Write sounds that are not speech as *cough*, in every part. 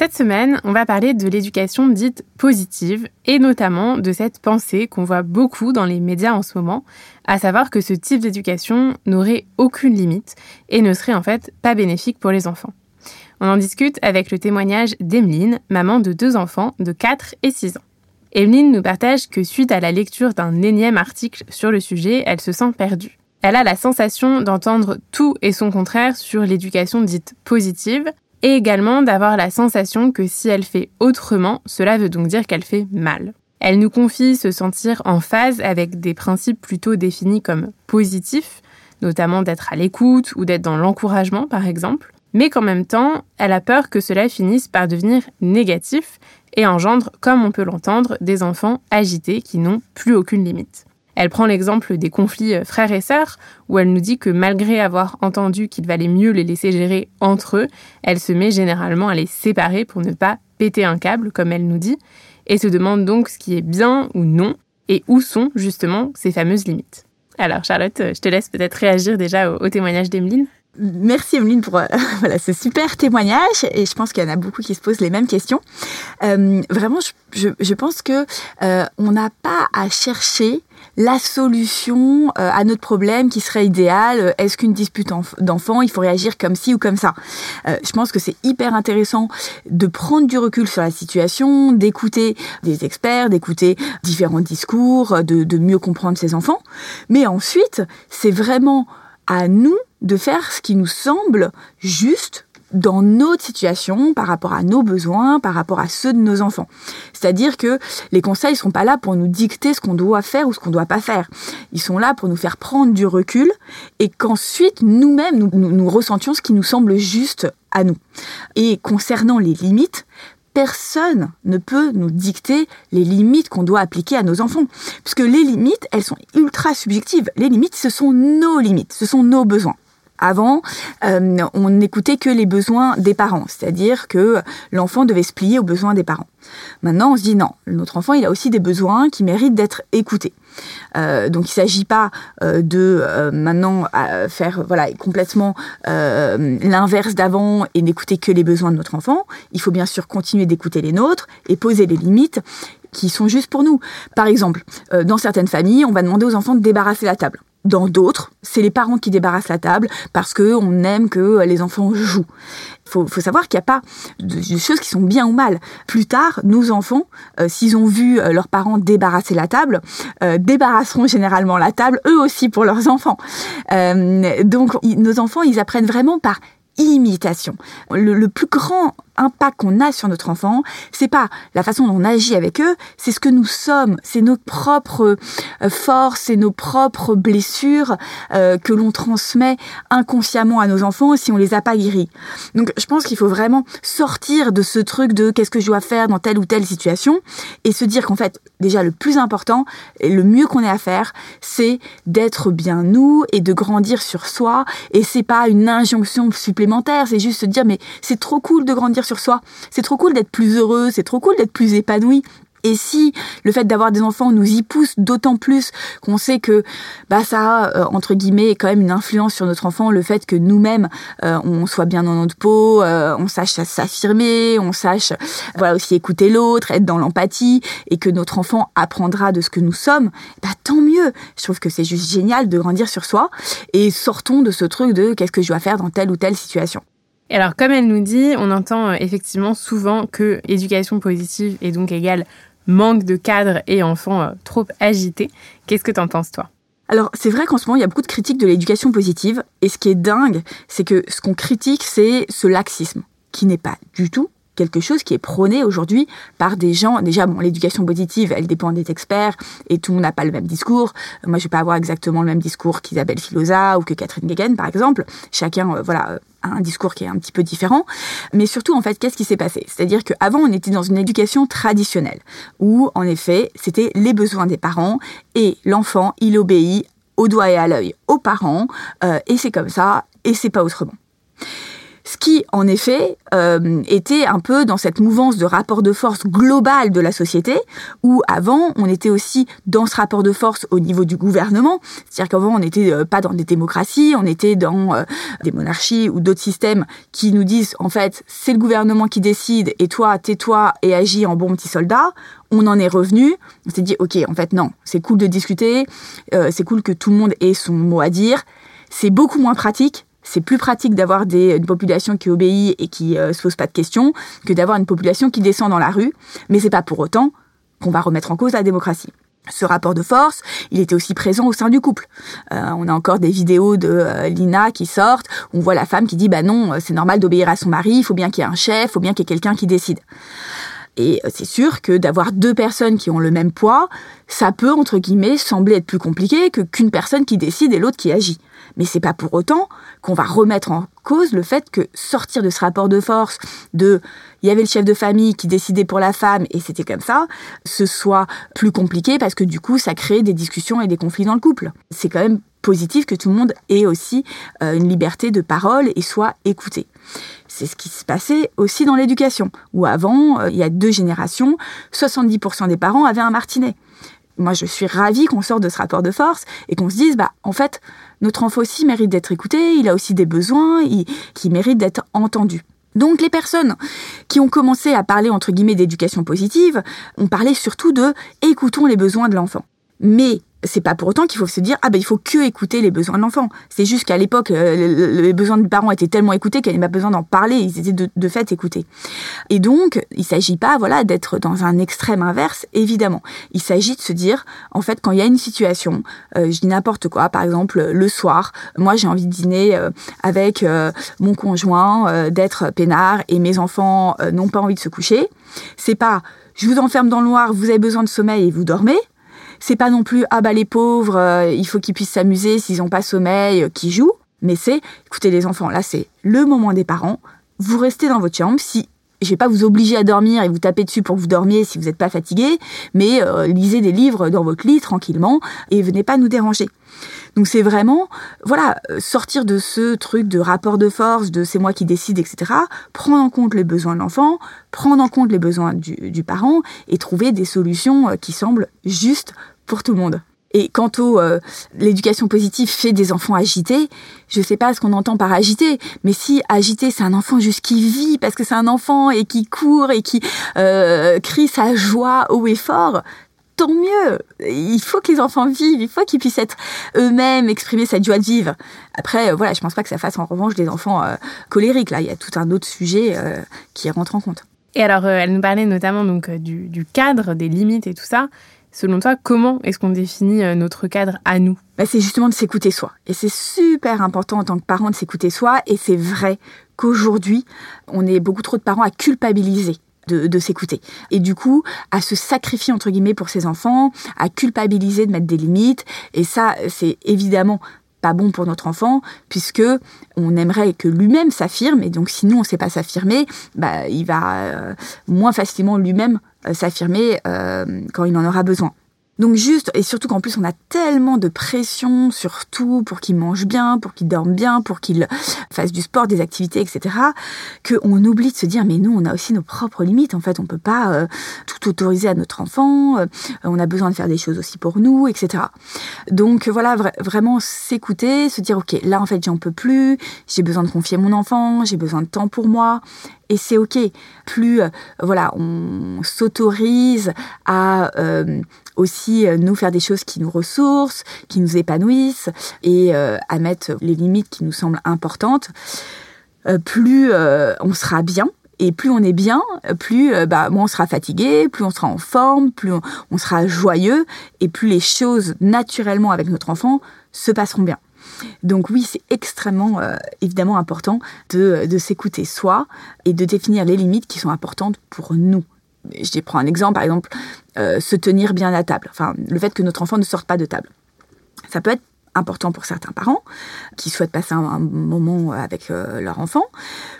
Cette semaine, on va parler de l'éducation dite positive et notamment de cette pensée qu'on voit beaucoup dans les médias en ce moment, à savoir que ce type d'éducation n'aurait aucune limite et ne serait en fait pas bénéfique pour les enfants. On en discute avec le témoignage d'Emeline, maman de deux enfants de 4 et 6 ans. Emeline nous partage que suite à la lecture d'un énième article sur le sujet, elle se sent perdue. Elle a la sensation d'entendre tout et son contraire sur l'éducation dite positive, et également d'avoir la sensation que si elle fait autrement, cela veut donc dire qu'elle fait mal. Elle nous confie se sentir en phase avec des principes plutôt définis comme positifs, notamment d'être à l'écoute ou d'être dans l'encouragement par exemple, mais qu'en même temps, elle a peur que cela finisse par devenir négatif et engendre, comme on peut l'entendre, des enfants agités qui n'ont plus aucune limite. Elle prend l'exemple des conflits euh, frères et sœurs, où elle nous dit que malgré avoir entendu qu'il valait mieux les laisser gérer entre eux, elle se met généralement à les séparer pour ne pas péter un câble, comme elle nous dit, et se demande donc ce qui est bien ou non, et où sont justement ces fameuses limites. Alors Charlotte, euh, je te laisse peut-être réagir déjà au, témoignage d'Emeline. Merci Emeline pour euh, *laughs* voilà, ce super témoignage et je pense qu'il y en a beaucoup qui se posent les mêmes questions. vraiment, je, je, pense que on n'a pas à chercher la solution euh, à notre problème qui serait idéale. Est-ce qu'une dispute d'enfant, il faut réagir comme ci ou comme ça? Euh, Je pense que c'est hyper intéressant de prendre du recul sur la situation, d'écouter des experts, d'écouter différents discours, de, de mieux comprendre ses enfants. Mais ensuite, c'est vraiment à nous de faire ce qui nous semble juste dans notre situation, par rapport à nos besoins, par rapport à ceux de nos enfants. C'est-à-dire que les conseils sont pas là pour nous dicter ce qu'on doit faire ou ce qu'on doit pas faire. Ils sont là pour nous faire prendre du recul et qu'ensuite nous-mêmes nous, nous, ressentions ce qui nous semble juste à nous. Et concernant les limites, personne ne peut nous dicter les limites qu'on doit appliquer à nos enfants. Puisque les limites, elles sont ultra subjectives. Les limites, ce sont nos limites, ce sont nos besoins. Avant, euh, on n'écoutait que les besoins des parents, c'est-à-dire que l'enfant devait se plier aux besoins des parents. Maintenant, on se dit non, notre enfant, il a aussi des besoins qui méritent d'être écoutés. Euh, donc, il ne s'agit pas euh, de maintenant faire voilà complètement l'inverse d'avant et n'écouter que les besoins de notre enfant. Il faut bien sûr continuer d'écouter les nôtres et poser les limites qui sont justes pour nous. Par exemple, dans certaines familles, on va demander aux enfants de débarrasser la table. Dans d'autres, c'est les parents qui débarrassent la table parce que on aime que les enfants jouent. Il faut, savoir qu'il n'y a pas de, choses qui sont bien ou mal. Plus tard, nos enfants, euh, s'ils ont vu euh, leurs parents débarrasser la table, euh, débarrasseront généralement la table eux aussi pour leurs enfants. donc, nos enfants, ils apprennent vraiment par imitation. Le plus grand impact qu'on a sur notre enfant, c'est pas la façon dont on agit avec eux, c'est ce que nous sommes, c'est nos propres euh, forces et nos propres blessures euh, que l'on transmet inconsciemment à nos enfants si on les a pas guéris. Donc je pense qu'il faut vraiment sortir de ce truc de qu'est-ce que je dois faire dans telle ou telle situation et se dire qu'en fait déjà le plus important et le mieux qu'on ait à faire, c'est d'être bien nous et de grandir sur soi et c'est pas une injonction supplémentaire, c'est juste se dire mais c'est trop cool de grandir sur soi. C'est trop cool d'être plus heureux, c'est trop cool d'être plus épanoui. Et si le fait d'avoir des enfants nous y pousse d'autant plus qu'on sait que bah ça a euh, entre guillemets quand même une influence sur notre enfant, le fait que nous-mêmes euh, on soit bien dans notre peau, euh, on sache s'affirmer, on sache voilà aussi écouter l'autre, être dans l'empathie et que notre enfant apprendra de ce que nous sommes, bah tant mieux. Je trouve que c'est juste génial de grandir sur soi et sortons de ce truc de qu'est-ce que je dois faire dans telle ou telle situation. Et alors, comme elle nous dit, on entend euh, effectivement souvent que éducation positive est donc égale manque de cadre et enfants euh, trop agités. Qu'est-ce que t'en penses, toi? Alors, c'est vrai qu'en ce moment, il y a beaucoup de critiques de l'éducation positive. Et ce qui est dingue, c'est que ce qu'on critique, c'est ce laxisme, qui n'est pas du tout quelque chose qui est prôné aujourd'hui par des gens. Déjà, bon, l'éducation positive, elle dépend des experts et tout le monde n'a pas le même discours. Moi, je vais pas avoir exactement le même discours qu'Isabelle Filosa ou que Catherine Guéguen, par exemple. Chacun, euh, voilà, un discours qui est un petit peu différent. Mais surtout, en fait, qu'est-ce qui s'est passé? C'est-à-dire qu'avant, on était dans une éducation traditionnelle où, en effet, c'était les besoins des parents et l'enfant, il obéit au doigt et à l'œil aux parents euh, et c'est comme ça et c'est pas autrement. Ce qui, en effet, euh, était un peu dans cette mouvance de rapport de force global de la société, où avant, on était aussi dans ce rapport de force au niveau du gouvernement. C'est-à-dire qu'avant, on n'était euh, pas dans des démocraties, on était dans euh, des monarchies ou d'autres systèmes qui nous disent, en fait, c'est le gouvernement qui décide, et toi, tais-toi et agis en bon petit soldat. On en est revenu, on s'est dit ok en fait non, c'est cool de discuter, c'est cool que tout le monde ait son mot à dire, c'est beaucoup moins pratique c'est plus pratique d'avoir une population qui obéit et qui euh, se pose pas de questions que d'avoir une population qui descend dans la rue. Mais c'est pas pour autant qu'on va remettre en cause la démocratie. Ce rapport de force, il était aussi présent au sein du couple. Euh, on a encore des vidéos de euh, Lina qui sortent, où on voit la femme qui dit bah non, c'est normal d'obéir à son mari, il faut bien qu'il y ait un chef, il faut bien qu'il y ait quelqu'un qui décide. Et c'est sûr que d'avoir deux personnes qui ont le même poids, ça peut, entre guillemets, sembler être plus compliqué que qu'une personne qui décide et l'autre qui agit. Mais c'est pas pour autant qu'on va remettre en cause le fait que sortir de ce rapport de force, de il y avait le chef de famille qui décidait pour la femme et c'était comme ça, ce soit plus compliqué parce que du coup ça crée des discussions et des conflits dans le couple. C'est quand même positif que tout le monde ait aussi euh, une liberté de parole et soit écouté. C'est ce qui se passait aussi dans l'éducation, où avant, euh, il y a deux générations, 70% des parents avaient un martinet. Moi, je suis ravie qu'on sorte de ce rapport de force et qu'on se dise, bah, en fait, notre enfant aussi mérite d'être écouté, il a aussi des besoins, qui méritent d'être entendus. Donc les personnes qui ont commencé à parler entre guillemets d'éducation positive ont parlé surtout de écoutons les besoins de l'enfant. Mais c'est pas pour autant qu'il faut se dire ah ben il faut que écouter les besoins de l'enfant. C'est juste qu'à l'époque euh, les besoins des parents étaient tellement écoutés qu'il n'y avait pas besoin d'en parler, ils étaient de, fait écoutés. Et donc il s'agit pas voilà d'être dans un extrême inverse évidemment. Il s'agit de se dire en fait quand il y a une situation, euh, je dis n'importe quoi, par exemple le soir, moi j'ai envie de dîner euh, avec mon conjoint, d'être peinard et mes enfants n'ont pas envie de se coucher. C'est pas je vous enferme dans le noir, vous avez besoin de sommeil et vous dormez. C'est pas non plus ah bah les pauvres, euh, il faut qu'ils puissent s'amuser s'ils ont pas sommeil, euh, qu'ils jouent. Mais c'est, écoutez les enfants, là c'est le moment des parents. Vous restez dans votre chambre. Si je vais pas vous obliger à dormir et vous taper dessus pour que vous dormiez si vous n'êtes pas fatigué, mais euh, lisez des livres dans votre lit tranquillement et venez pas nous déranger. Donc c'est vraiment, voilà, sortir de ce truc de rapport de force, de c'est moi qui décide, etc. Prendre en compte les besoins de l'enfant, prendre en compte les besoins du, du parent et trouver des solutions qui semblent justes pour tout le monde. Et quant au euh, l'éducation positive fait des enfants agités, je sais pas ce qu'on entend par agité, mais si agité c'est un enfant juste qui vit parce que c'est un enfant et qui court et qui euh, crie sa joie haut et fort, tant mieux. Il faut que les enfants vivent, il faut qu'ils puissent être eux-mêmes, exprimer cette joie de vivre. Après, euh, voilà, je pense pas que ça fasse en revanche des enfants colériques. Là, il y a tout un autre sujet qui rentre en compte. Et alors, elle nous parlait notamment donc du, du cadre, des limites et tout ça. Selon toi, comment est-ce qu'on définit euh, notre cadre à nous? Bah, C'est justement de s'écouter soi. Et c'est super important en tant que parent de s'écouter soi. Et c'est vrai qu'aujourd'hui, on est beaucoup trop de parents à culpabiliser de, s'écouter. Et du coup, à se sacrifier, entre guillemets, pour ses enfants, à culpabiliser de mettre des limites. Et ça, c'est évidemment pas bon pour notre enfant puisque on aimerait que lui-même s'affirme et donc si nous on sait pas s'affirmer bah il va euh, moins facilement lui-même s'affirmer euh, quand il en aura besoin. Donc juste, et surtout qu'en plus on a tellement de pression sur tout pour qu'il mange bien, pour qu'il dorme bien, pour qu'il fasse du sport, des activités, etc., qu'on oublie de se dire mais nous on a aussi nos propres limites. En fait, on peut pas euh, tout autoriser à notre enfant. Euh, on a besoin de faire des choses aussi pour nous, etc. Donc voilà, vraiment s'écouter, se dire ok là en fait j'en peux plus, j'ai besoin de confier mon enfant, j'ai besoin de temps pour moi et c'est ok. Plus euh, voilà, on s'autorise à aussi euh, nous faire des choses qui nous ressourcent, qui nous épanouissent et euh, à mettre les limites qui nous semblent importantes, euh, plus on sera bien. Et plus on est bien, plus bah, moins on sera fatigué, plus on sera en forme, plus on, sera joyeux, et plus les choses naturellement avec notre enfant se passeront bien. Donc oui, c'est extrêmement évidemment important de s'écouter soi et de définir les limites qui sont importantes pour nous. Je prends un exemple, par exemple, euh, se tenir bien à table. Enfin, le fait que notre enfant ne sorte pas de table. Ça peut être important pour certains parents qui souhaitent passer un, moment avec euh, leur enfant.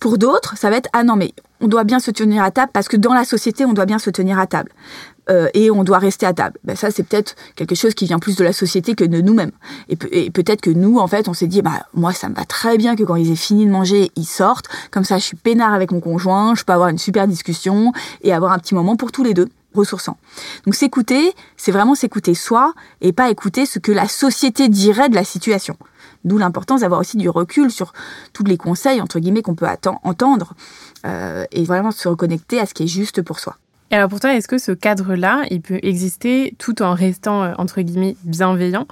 Pour d'autres, ça va être ah non mais on doit bien se tenir à table parce que dans la société on doit bien se tenir à table euh, et on doit rester à table. Ben, ça c'est peut-être quelque chose qui vient plus de la société que de nous-mêmes. Et, peut-être que nous en fait on s'est dit bah moi ça me va très bien que quand ils aient fini de manger ils sortent comme ça je suis peinard avec mon conjoint, je peux avoir une super discussion et avoir un petit moment pour tous les deux ressourçant. Donc s'écouter, c'est vraiment s'écouter soi et pas écouter ce que la société dirait de la situation. D'où l'importance d'avoir aussi du recul sur tous les conseils, entre guillemets, qu'on peut entendre euh, et vraiment se reconnecter à ce qui est juste pour soi. Alors pour toi, est-ce que ce cadre-là, il peut exister tout en restant, euh, entre guillemets, bienveillant?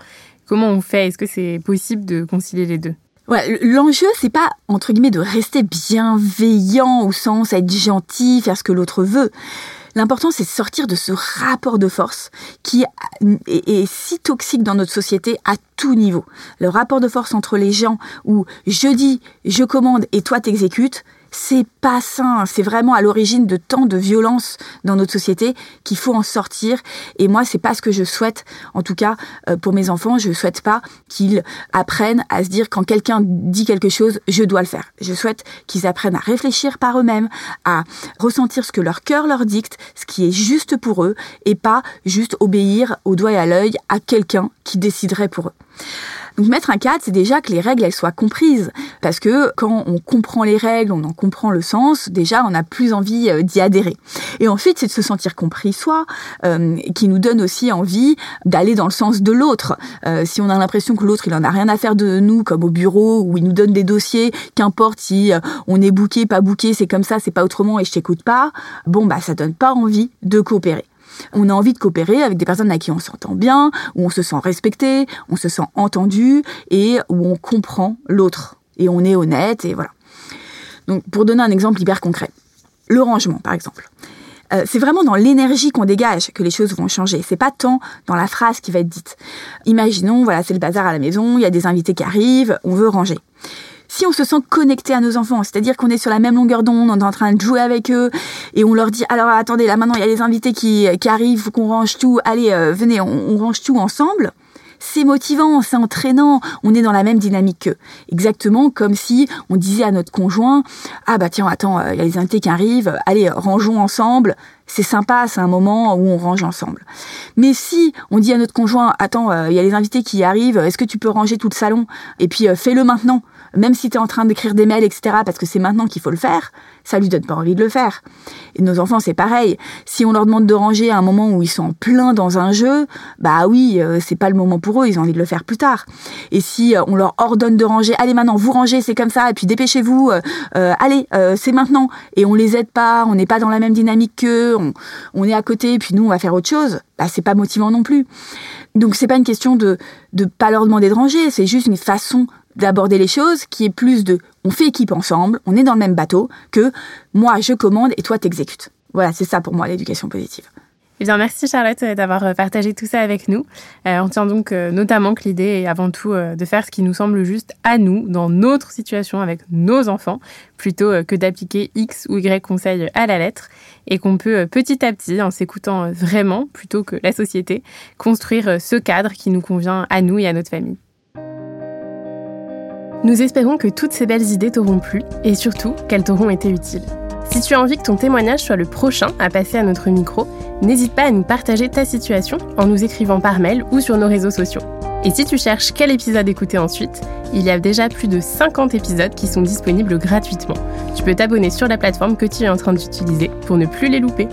Comment on fait? Est-ce que c'est possible de concilier les deux? Ouais, l'enjeu, c'est pas, entre guillemets, de rester bienveillant au sens être gentil, faire ce que l'autre veut. L'important, c'est de sortir de ce rapport de force qui est, si toxique dans notre société à tout niveau. Le rapport de force entre les gens où je dis, je commande et toi t'exécutes, c'est pas sain. C'est vraiment à l'origine de tant de violence dans notre société qu'il faut en sortir. Et moi, c'est pas ce que je souhaite. En tout cas, euh, pour mes enfants, je souhaite pas qu'ils apprennent à se dire quand quelqu'un dit quelque chose, je dois le faire. Je souhaite qu'ils apprennent à réfléchir par eux-mêmes, à ressentir ce que leur cœur leur dicte, ce qui est juste pour eux, et pas juste obéir au doigt et à l'œil à quelqu'un qui déciderait pour eux. Donc mettre un cadre, c'est déjà que les règles, elles soient comprises. Parce que quand on comprend les règles, on en comprend le sens, déjà, on a plus envie euh, d'y adhérer. Et ensuite, c'est de se sentir compris soi, euh, qui nous donne aussi envie d'aller dans le sens de l'autre. Euh, si on a l'impression que l'autre, il en a rien à faire de nous, comme au bureau, où il nous donne des dossiers, qu'importe si on est bouqué, pas bouqué, c'est comme ça, c'est pas autrement et je t'écoute pas, bon, bah, ça donne pas envie de coopérer. On a envie de coopérer avec des personnes à qui on s'entend bien, où on se sent respecté, on se sent entendu et où on comprend l'autre. Et on est honnête et voilà. Donc, pour donner un exemple hyper concret, le rangement, par exemple. Euh, c'est vraiment dans l'énergie qu'on dégage que les choses vont changer. C'est pas tant dans la phrase qui va être dite. Imaginons, voilà, c'est le bazar à la maison, il y a des invités qui arrivent, on veut ranger si on se sent connecté à nos enfants, c'est-à-dire qu'on est sur la même longueur d'onde, on est en train de jouer avec eux, et on leur dit alors attendez là maintenant il y a les invités qui, arrivent, faut qu'on range tout, allez euh, venez on, range tout ensemble. C'est motivant, c'est entraînant, on est dans la même dynamique qu'eux. Exactement comme si on disait à notre conjoint ah bah tiens attends euh, il y a les invités qui arrivent, allez rangeons ensemble. C'est sympa, c'est un moment où on range ensemble. Mais si on dit à notre conjoint, attends, euh, il y a les invités qui arrivent, est-ce que tu peux ranger tout le salon? Et puis fais-le maintenant même si tu es en train d'écrire des mails, etc., parce que c'est maintenant qu'il faut le faire, ça lui donne pas envie de le faire. Et nos enfants, c'est pareil. Si on leur demande de ranger à un moment où ils sont en plein dans un jeu, bah oui, euh, c'est pas le moment pour eux, ils ont envie de le faire plus tard. Et si euh, on leur ordonne de ranger, allez maintenant, vous rangez, c'est comme ça, et puis dépêchez-vous, euh, allez, c'est maintenant, et on les aide pas, on n'est pas dans la même dynamique qu'eux, on, on est à côté, et puis nous, on va faire autre chose, bah c'est pas motivant non plus. Donc c'est pas une question de de pas leur demander de ranger, c'est juste une façon d'aborder les choses qui est plus de on fait équipe ensemble, on est dans le même bateau, que moi je commande et toi t'exécutes. Voilà, c'est ça pour moi l'éducation positive. Eh bien, merci Charlotte d'avoir euh, partagé tout ça avec nous. Euh, on tient donc euh, notamment que l'idée est avant tout de faire ce qui nous semble juste à nous, dans notre situation avec nos enfants, plutôt que d'appliquer X ou Y conseils à la lettre, et qu'on peut petit à petit, en s'écoutant vraiment, plutôt que la société, construire ce cadre qui nous convient à nous et à notre famille. Nous espérons que toutes ces belles idées t'auront plu et surtout qu'elles t'auront été utiles. Si tu as envie que ton témoignage soit le prochain à passer à notre micro, n'hésite pas à nous partager ta situation en nous écrivant par mail ou sur nos réseaux sociaux. Et si tu cherches quel épisode écouter ensuite, il y a déjà plus de 50 épisodes qui sont disponibles gratuitement. Tu peux t'abonner sur la plateforme que tu es en train d'utiliser pour ne plus les louper.